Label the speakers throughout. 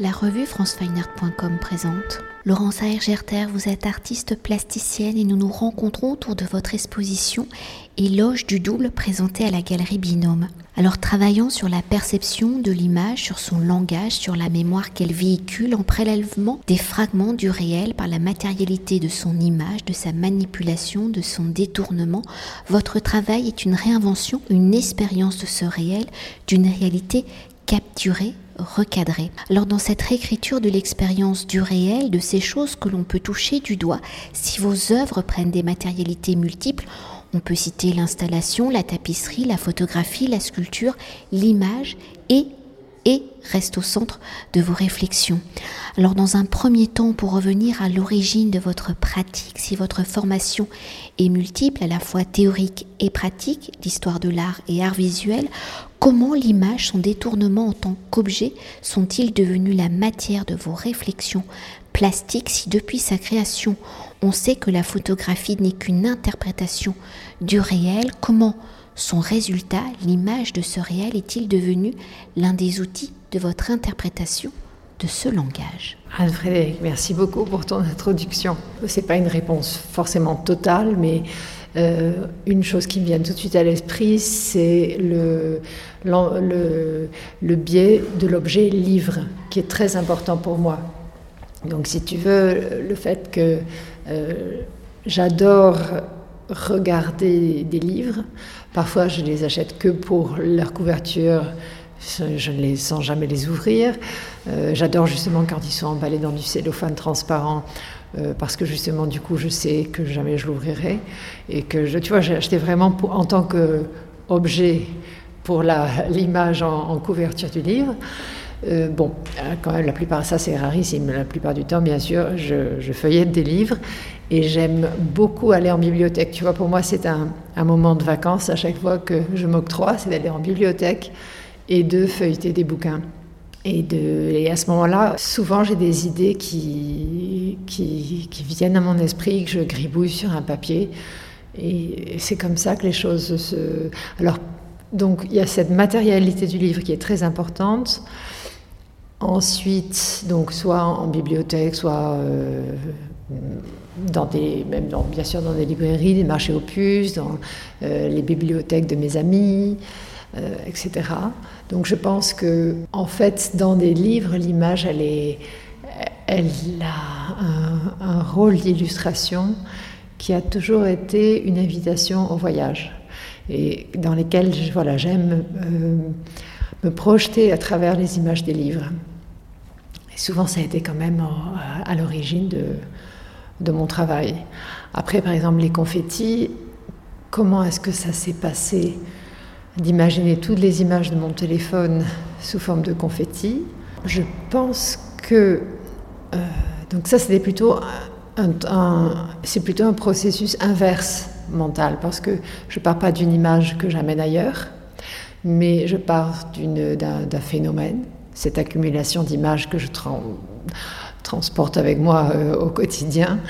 Speaker 1: La revue francefineart.com présente. Laurence Aergerter, vous êtes artiste plasticienne et nous nous rencontrons autour de votre exposition Éloge du double présentée à la galerie Binôme. Alors travaillant sur la perception de l'image, sur son langage, sur la mémoire qu'elle véhicule en prélèvement des fragments du réel par la matérialité de son image, de sa manipulation, de son détournement, votre travail est une réinvention, une expérience de ce réel, d'une réalité capturée recadré. Alors dans cette réécriture de l'expérience du réel, de ces choses que l'on peut toucher du doigt, si vos œuvres prennent des matérialités multiples, on peut citer l'installation, la tapisserie, la photographie, la sculpture, l'image et et reste au centre de vos réflexions. Alors dans un premier temps, pour revenir à l'origine de votre pratique, si votre formation est multiple, à la fois théorique et pratique, l'histoire de l'art et art visuel, comment l'image, son détournement en tant qu'objet sont-ils devenus la matière de vos réflexions plastiques si depuis sa création on sait que la photographie n'est qu'une interprétation du réel? Comment son résultat, l'image de ce réel, est-il devenu l'un des outils de votre interprétation de ce langage?
Speaker 2: Anne-Frédéric, merci beaucoup pour ton introduction. Ce n'est pas une réponse forcément totale, mais euh, une chose qui me vient tout de suite à l'esprit, c'est le, le, le, biais de l'objet livre, qui est très important pour moi. Donc si tu veux, le fait que euh, j'adore regarder des livres. Parfois, je les achète que pour leur couverture. Je ne les sens jamais les ouvrir. Euh, j'adore justement quand ils sont emballés dans du cellophane transparent. Euh, parce que justement, du coup, je sais que jamais je l'ouvrirai. Et que, tu vois, j'ai acheté vraiment en tant qu'objet pour l'image en, en, couverture du livre. Euh, bon, quand même, la plupart, ça c'est rarissime. La plupart du temps, bien sûr, je, je feuillette des livres et j'aime beaucoup aller en bibliothèque. Tu vois, pour moi, c'est un, moment de vacances à chaque fois que je m'octroie, c'est d'aller en bibliothèque et de feuilleter des bouquins. Et, à ce moment-là, souvent j'ai des idées qui, viennent à mon esprit, que je gribouille sur un papier. Et c'est comme ça que les choses se. Alors, donc, il y a cette matérialité du livre qui est très importante. Ensuite, donc, soit en bibliothèque, soit. Euh, dans des, même bien sûr dans des librairies, des marchés puces, dans euh, les bibliothèques de mes amis, euh, etc. Donc je pense que, en fait, dans des livres, l'image, elle, elle a un, rôle d'illustration qui a toujours été une invitation au voyage et dans lesquels voilà, j'aime euh, me projeter à travers les images des livres. Et souvent, ça a été quand même à l'origine de de mon travail. Après, par exemple, les confettis, comment est-ce que ça s'est passé? D'imaginer toutes les images de mon téléphone sous forme de confettis. Je pense que euh, donc ça c'était plutôt c'est plutôt un processus inverse mental parce que je pars pas d'une image que j'amène ailleurs, mais je pars d'un phénomène, cette accumulation d'images que je transporte avec moi euh, au quotidien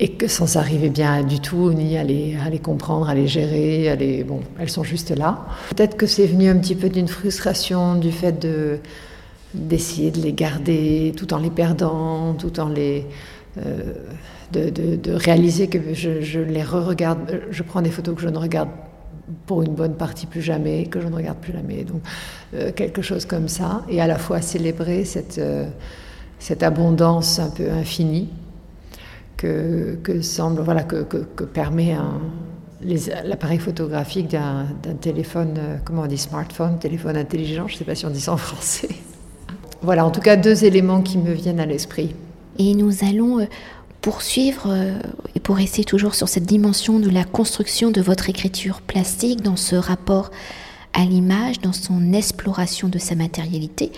Speaker 2: et que sans arriver bien du tout, ni à les, comprendre, à les gérer, à bon, elles sont juste là. Peut-être que c'est venu un petit peu d'une frustration du fait de d'essayer de les garder tout en les perdant, tout en les euh, de, de, réaliser que je, les re-regarde, je prends des photos que je ne regarde pour une bonne partie plus jamais, que je ne regarde plus jamais. Donc euh, quelque chose comme ça, et à la fois célébrer cette cette abondance un peu infinie que, semble, voilà, que, permet l'appareil photographique d'un téléphone, euh, comment on dit, smartphone, téléphone intelligent, je ne sais pas si on dit ça en français. Voilà, en tout cas, deux éléments qui me viennent à l'esprit.
Speaker 1: Et nous allons euh, poursuivre, euh, et pour rester toujours sur cette dimension de la construction de votre écriture plastique, dans ce rapport à l'image, dans son exploration de sa matérialité.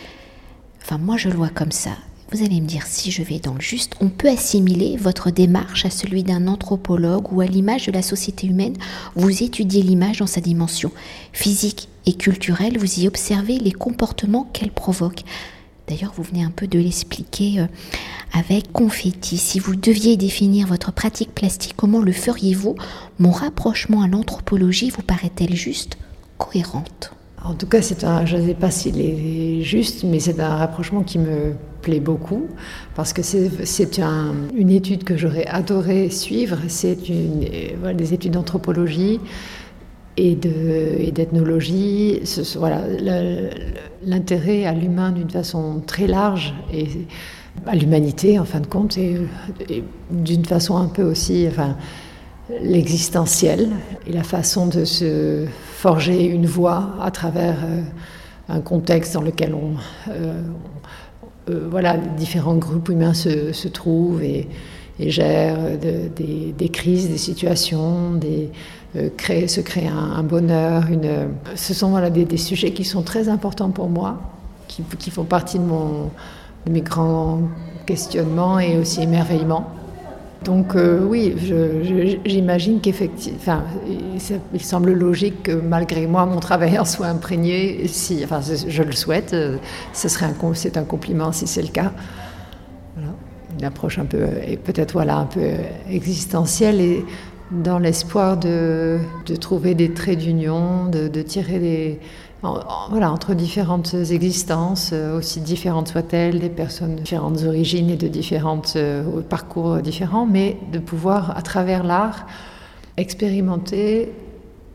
Speaker 1: Enfin, moi, je le vois comme ça. Vous allez me dire si je vais dans le juste, on peut assimiler votre démarche à celui d'un anthropologue ou à l'image de la société humaine. Vous étudiez l'image dans sa dimension physique et culturelle, vous y observez les comportements qu'elle provoque. D'ailleurs, vous venez un peu de l'expliquer euh, avec confetti. Si vous deviez définir votre pratique plastique, comment le feriez-vous? Mon rapprochement à l'anthropologie vous paraît-elle juste cohérente?
Speaker 2: En tout cas, un, je ne sais pas s'il est juste, mais c'est un rapprochement qui me plaît beaucoup parce que c'est un, une étude que j'aurais adoré suivre. C'est voilà, des études d'anthropologie et d'ethnologie. Voilà, l'intérêt à l'humain d'une façon très large et à l'humanité en fin de compte et, d'une façon un peu aussi, l'existentiel et la façon de se forger une voie à travers euh, un contexte dans lequel on, euh, euh, voilà, différents groupes humains se, se trouvent et, gèrent des, crises, des situations, des, créer, se créer un, bonheur. Une, ce sont voilà, des, sujets qui sont très importants pour moi, qui, qui font partie de, mon, de mes grands questionnements et aussi émerveillements. Donc euh, oui, j'imagine qu'effectivement, il semble logique que malgré moi, mon travail en soit imprégné. Si, enfin, je le souhaite, euh, ce serait un, c'est un compliment si c'est le cas. Une approche un peu, et peut-être voilà, un peu existentielle et dans l'espoir de, trouver des traits d'union, de tirer des, voilà, entre différentes existences, euh, aussi différentes soient-elles, des personnes de différentes origines et de différents euh, parcours différents, mais de pouvoir, à travers l'art, expérimenter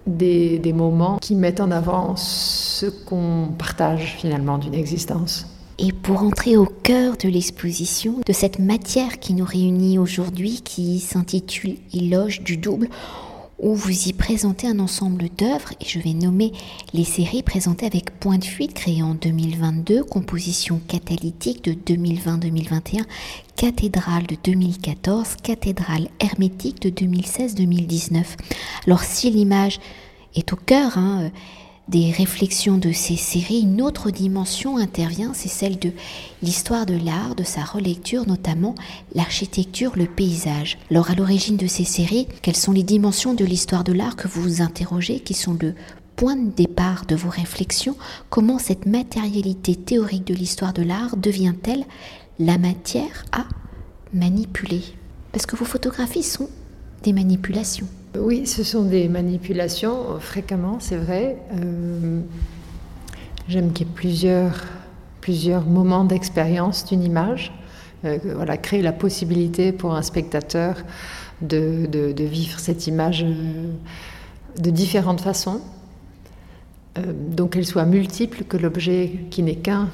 Speaker 2: des, des, moments qui mettent en avant ce qu'on partage finalement d'une existence.
Speaker 1: Et pour entrer au cœur de l'exposition, de cette matière qui nous réunit aujourd'hui, qui s'intitule Éloge du double, où vous y présentez un ensemble d'œuvres, et je vais nommer les séries présentées avec Point de fuite, créée en 2022, Composition catalytique de 2020-2021, Cathédrale de 2014, Cathédrale hermétique de 2016-2019. Alors si l'image est au cœur, hein, des réflexions de ces séries, une autre dimension intervient, c'est celle de l'histoire de l'art, de sa relecture, notamment l'architecture, le paysage. Alors à l'origine de ces séries, quelles sont les dimensions de l'histoire de l'art que vous vous interrogez, qui sont le point de départ de vos réflexions? Comment cette matérialité théorique de l'histoire de l'art devient-elle la matière à manipuler? Parce que vos photographies sont des manipulations.
Speaker 2: Oui, ce sont des manipulations, euh, fréquemment, c'est vrai. Euh, j'aime qu'il y ait plusieurs, moments d'expérience d'une image. Euh, voilà, créer la possibilité pour un spectateur de, vivre cette image de différentes façons. donc qu'elle soit multiple, que l'objet qui n'est qu'un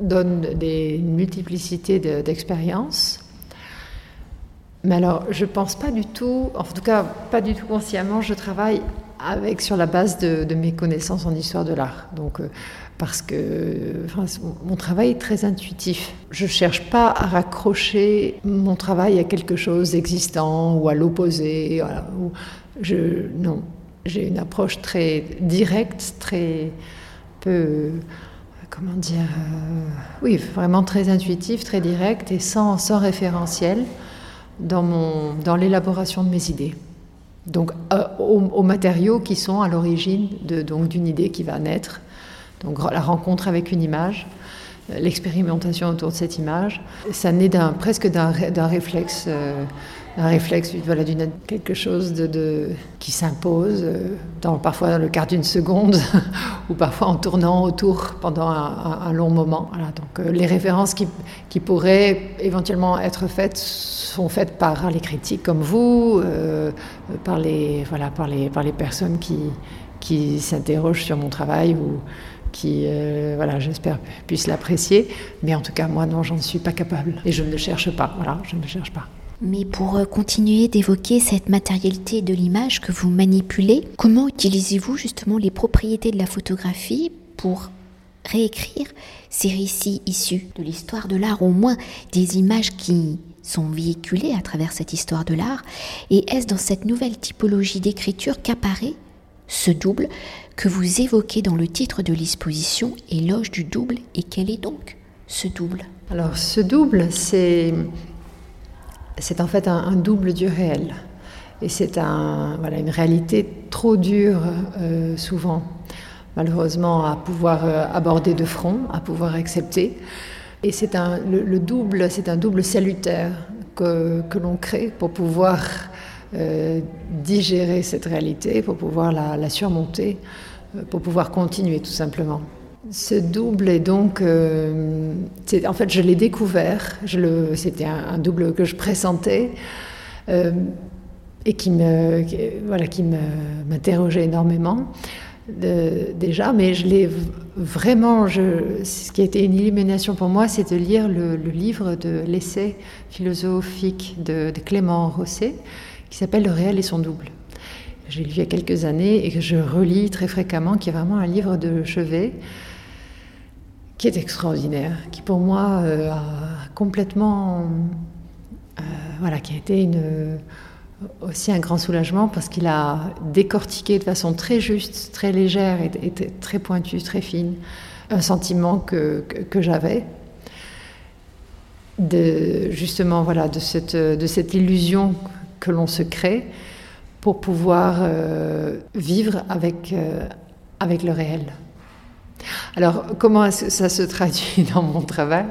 Speaker 2: donne des, une multiplicité d'expériences. Mais alors, je pense pas du tout, en tout cas pas du tout consciemment, je travaille avec sur la base de, mes connaissances en histoire de l'art. Donc, euh, parce que mon travail est très intuitif. Je cherche pas à raccrocher mon travail à quelque chose d'existant ou à l'opposé. non, j'ai une approche très directe, très peu, comment dire, euh, oui, vraiment très intuitive, très directe et sans référentiel dans, dans l'élaboration de mes idées. Donc euh, aux, matériaux qui sont à l'origine d'une idée qui va naître. Donc la rencontre avec une image, l'expérimentation autour de cette image, ça naît presque d'un, d'un réflexe euh, un réflexe, voilà, quelque chose qui s'impose, euh, dans, parfois dans le quart d'une seconde, ou parfois en tournant autour pendant un, long moment. Donc euh, les références qui, pourraient éventuellement être faites sont faites par les critiques comme vous, euh, par, les, voilà, par, les, personnes qui, qui s'interrogent sur mon travail ou qui, voilà, j'espère, puissent l'apprécier. Mais en tout cas, moi, non, j'en suis pas capable. Et je ne le cherche pas. Voilà, je ne le cherche pas.
Speaker 1: Mais pour euh, continuer d'évoquer cette matérialité de l'image que vous manipulez, comment utilisez-vous justement les propriétés de la photographie pour réécrire ces récits issus de l'histoire de l'art, au moins des images qui sont véhiculées à travers cette histoire de l'art? Et est-ce dans cette nouvelle typologie d'écriture qu'apparaît ce double que vous évoquez dans le titre de l'exposition, Éloge du double Et quel est donc ce double?
Speaker 2: Alors ce double, c'est c'est en fait un, double du réel. Et c'est un, voilà, une réalité trop dure, euh, souvent, malheureusement, à pouvoir euh, aborder de front, à pouvoir accepter. Et c'est un, le, double, c'est un double salutaire que, l'on crée pour pouvoir euh, digérer cette réalité, pour pouvoir la surmonter pour pouvoir continuer tout simplement. Ce double est donc, en fait, je l'ai découvert. C'était un, double que je pressentais et qui me, voilà, qui m'interrogeait énormément déjà, mais je l'ai vraiment. Ce qui a été une illumination pour moi, c'est de lire le, livre de l'essai philosophique de, Clément Rosset, qui s'appelle Le réel et son double. J'ai lu il y a quelques années et que je relis très fréquemment, qui est vraiment un livre de chevet qui est extraordinaire, qui pour moi euh, a complètement, euh, voilà, qui a été aussi un grand soulagement parce qu'il a décortiqué de façon très juste, très légère et, très pointue, très fine, un sentiment que, que, j'avais. De, justement, voilà, de cette, de cette illusion que l'on se crée pour pouvoir euh, vivre avec, avec le réel. Alors, comment ça se traduit dans mon travail?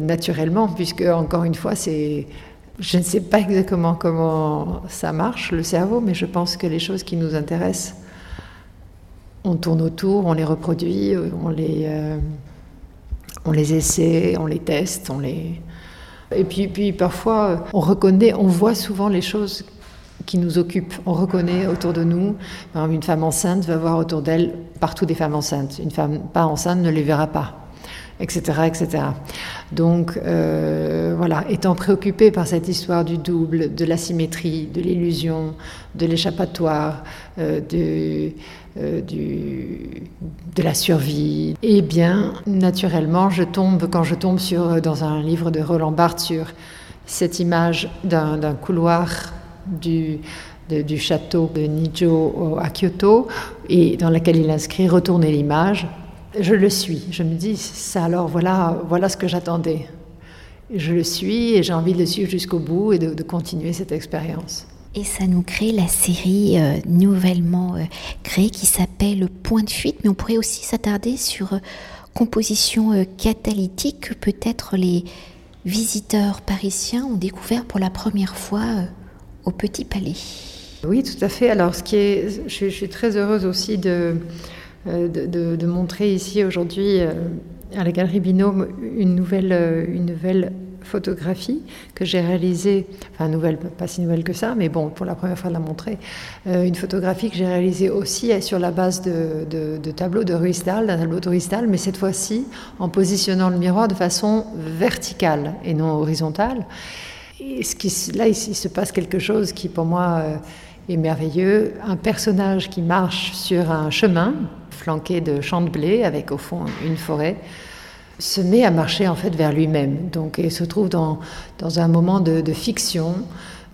Speaker 2: Naturellement, puisque, encore une fois, je ne sais pas exactement comment ça marche, le cerveau, mais je pense que les choses qui nous intéressent, on tourne autour, on les reproduit, on les, euh, on les essaie, on les teste, on les... Et puis, puis parfois, on reconnaît, on voit souvent les choses qui nous occupent. On reconnaît autour de nous, une femme enceinte va voir autour d'elle partout des femmes enceintes. Une femme pas enceinte ne les verra pas etc. etc. Donc euh, voilà, étant préoccupé par cette histoire du double, de l'asymétrie, de l'illusion, de l'échappatoire, euh, de, euh, de la survie, eh bien, naturellement, je tombe, quand je tombe sur, dans un livre de Roland Barthes sur cette image d'un couloir du, château de Nijo à Kyoto, et dans laquelle il inscrit Retourner l'image, je le suis. Je me dis, ça alors, voilà, voilà ce que j'attendais. Je le suis et j'ai envie de le suivre jusqu'au bout et de, continuer cette expérience.
Speaker 1: Et ça nous crée la série euh, nouvellement euh, créée qui s'appelle Point de fuite, mais on pourrait aussi s'attarder sur euh, composition catalytique que peut-être les visiteurs parisiens ont découvert pour la première fois Petit Palais.
Speaker 2: Oui, tout à fait. Alors, ce qui est, je suis très heureuse aussi de euh, de, montrer ici aujourd'hui euh, à la Galerie Binôme une nouvelle, euh, une nouvelle photographie que j'ai réalisée, enfin nouvelle, pas si nouvelle que ça, mais bon, pour la première fois de la montrer, une photographie que j'ai réalisée aussi sur la base de, de, tableaux de Ruisdahl, d'un tableau de mais cette fois-ci en positionnant le miroir de façon verticale et non horizontale. Là, il, se passe quelque chose qui, pour moi, est merveilleux. Un personnage qui marche sur un chemin, flanqué de champs de blé avec au fond une forêt, se met à marcher en fait vers lui-même. Donc, et se trouve dans, dans un moment de, fiction,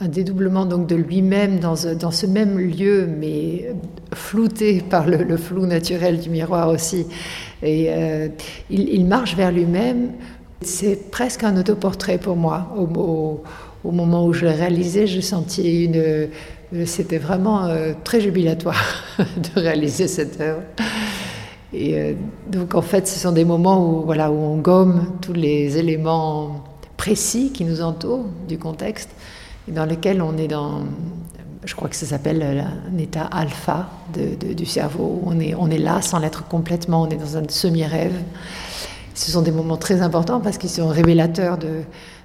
Speaker 2: un dédoublement donc de lui-même dans, dans, ce même lieu, mais flouté par le, flou naturel du miroir aussi. Et euh, il, marche vers lui-même. C'est presque un autoportrait pour moi. Au, moment où je l'ai réalisé, j'ai senti une, c'était vraiment euh, très jubilatoire de réaliser cette œuvre. Et euh, donc en fait, ce sont des moments où, voilà, où on gomme tous les éléments précis qui nous entourent du contexte, et dans lesquels on est dans, je crois que ça s'appelle un état alpha du cerveau, on est, on est là sans l'être complètement, on est dans un semi-rêve. Ce sont des moments très importants parce qu'ils sont révélateurs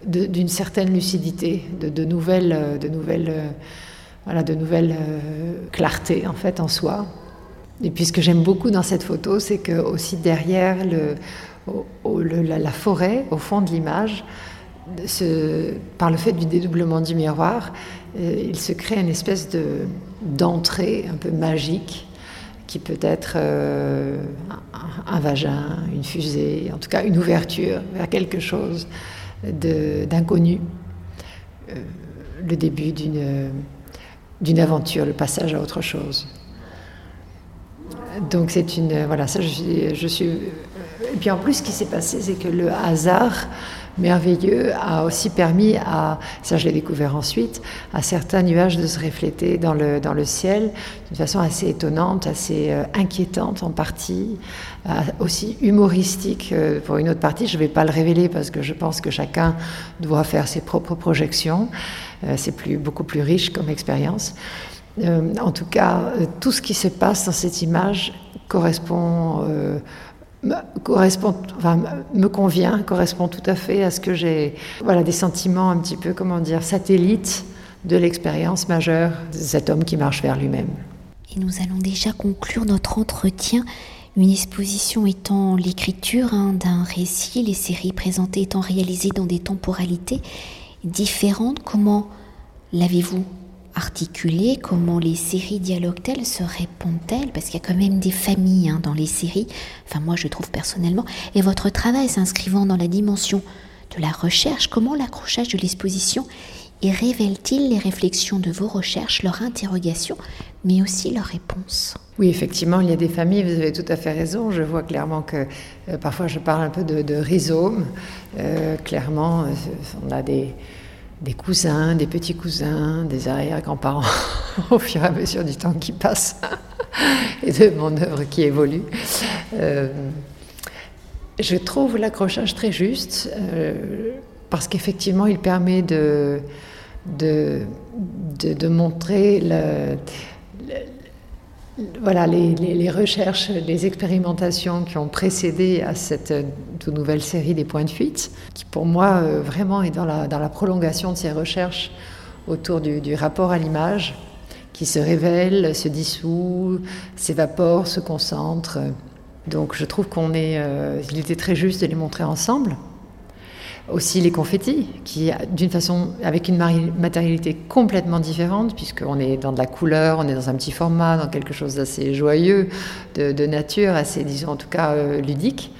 Speaker 2: d'une certaine lucidité, de, nouvelles, de nouvelles voilà, de nouvelles euh, clartés en fait en soi. Et puis ce que j'aime beaucoup dans cette photo, c'est que aussi derrière la, forêt, au fond de l'image, par le fait du dédoublement du miroir, euh, il se crée une espèce de, d'entrée un peu magique qui peut être euh, un, vagin, une fusée, en tout cas une ouverture vers quelque chose d'inconnu, le début d'une aventure, le passage à autre chose. Donc c'est une voilà ça je suis, je suis et puis en plus ce qui s'est passé c'est que le hasard merveilleux a aussi permis à ça je l'ai découvert ensuite à certains nuages de se refléter dans le dans le ciel d'une façon assez étonnante assez euh, inquiétante en partie euh, aussi humoristique euh, pour une autre partie je ne vais pas le révéler parce que je pense que chacun doit faire ses propres projections c'est plus, beaucoup plus riche comme expérience. en tout cas, tout ce qui se passe dans cette image correspond me, correspond, enfin, me convient, correspond tout à fait à ce que j'ai, voilà, des sentiments un petit peu, comment dire, satellites de l'expérience majeure de cet homme qui marche vers lui-même.
Speaker 1: Et nous allons déjà conclure notre entretien. Une exposition étant l'écriture hein, d'un récit, les séries présentées étant réalisées dans des temporalités différentes. Comment l'avez-vous Comment les séries dialoguent-elles Se répondent-elles? Parce qu'il y a quand même des familles hein, dans les séries, enfin moi je trouve personnellement, et votre travail s'inscrivant dans la dimension de la recherche, comment l'accrochage de l'exposition y révèle-t-il les réflexions de vos recherches, leurs interrogations, mais aussi leurs réponses?
Speaker 2: Oui, effectivement, il y a des familles, vous avez tout à fait raison. Je vois clairement que euh, parfois je parle un peu de, rhizome. Euh, clairement, euh, on a des, des cousins, des petits cousins, des arrière-grands-parents au fur et à mesure du temps qui passe et de mon œuvre qui évolue. Euh, je trouve l'accrochage très juste euh, parce qu'effectivement il permet de, montrer voilà, les, recherches, les expérimentations qui ont précédé à cette toute nouvelle série des points de fuite, qui pour moi euh, vraiment est dans la, dans la, prolongation de ces recherches autour du, rapport à l'image, qui se révèle, se dissout, s'évapore, se concentre. Donc je trouve qu'on est, euh, il était très juste de les montrer ensemble aussi les confettis, qui d'une façon, avec une matérialité complètement différente, puisqu'on est dans de la couleur, on est dans un petit format, dans quelque chose d'assez joyeux, de, nature, assez, disons en tout cas, euh, ludique.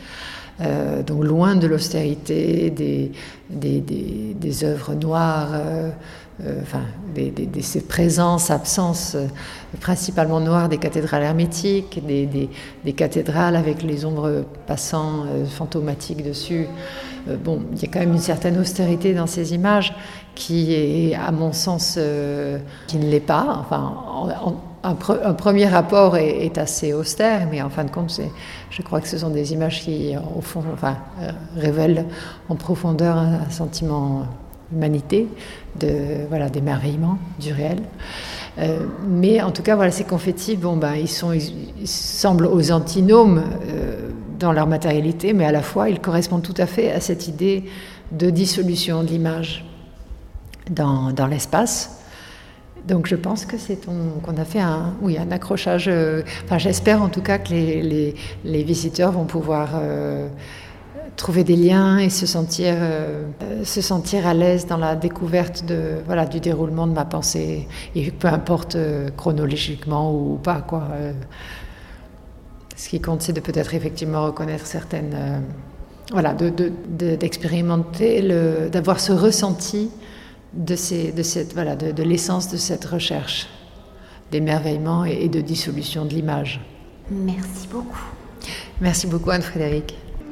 Speaker 2: Euh, donc loin de l'austérité des, des, des, œuvres noires, euh, enfin, des, ces présences, absences principalement noires des cathédrales hermétiques, des, cathédrales avec les ombres passant fantomatiques dessus. Euh, bon, il y a quand même une certaine austérité dans ces images qui à mon sens, euh, qui ne l'est pas. Enfin, un, premier rapport est, assez austère, mais en fin de compte, je crois que ce sont des images qui, au fond, euh, révèlent en profondeur un, sentiment d'humanité, de voilà, d'émerveillement du réel. mais en tout cas, voilà, ces confettis, bon, ben, ils, sont, semblent aux antinomes dans leur matérialité, mais à la fois ils correspondent tout à fait à cette idée de dissolution de l'image dans, dans l'espace. Donc je pense que c'est qu'on a fait un, oui, un accrochage. Euh, enfin, j'espère en tout cas que les, les, les visiteurs vont pouvoir euh, trouver des liens et se sentir, euh, se sentir à l'aise dans la découverte de, voilà, du déroulement de ma pensée, et peu importe chronologiquement ou pas. Quoi, ce qui compte, c'est de peut-être effectivement reconnaître certaines. Euh, voilà, d'expérimenter, de, d'avoir ce ressenti de, ces, de, cette, voilà, de, l'essence de cette recherche d'émerveillement et, et de dissolution de l'image.
Speaker 1: Merci beaucoup.
Speaker 2: Merci beaucoup Anne-Frédéric.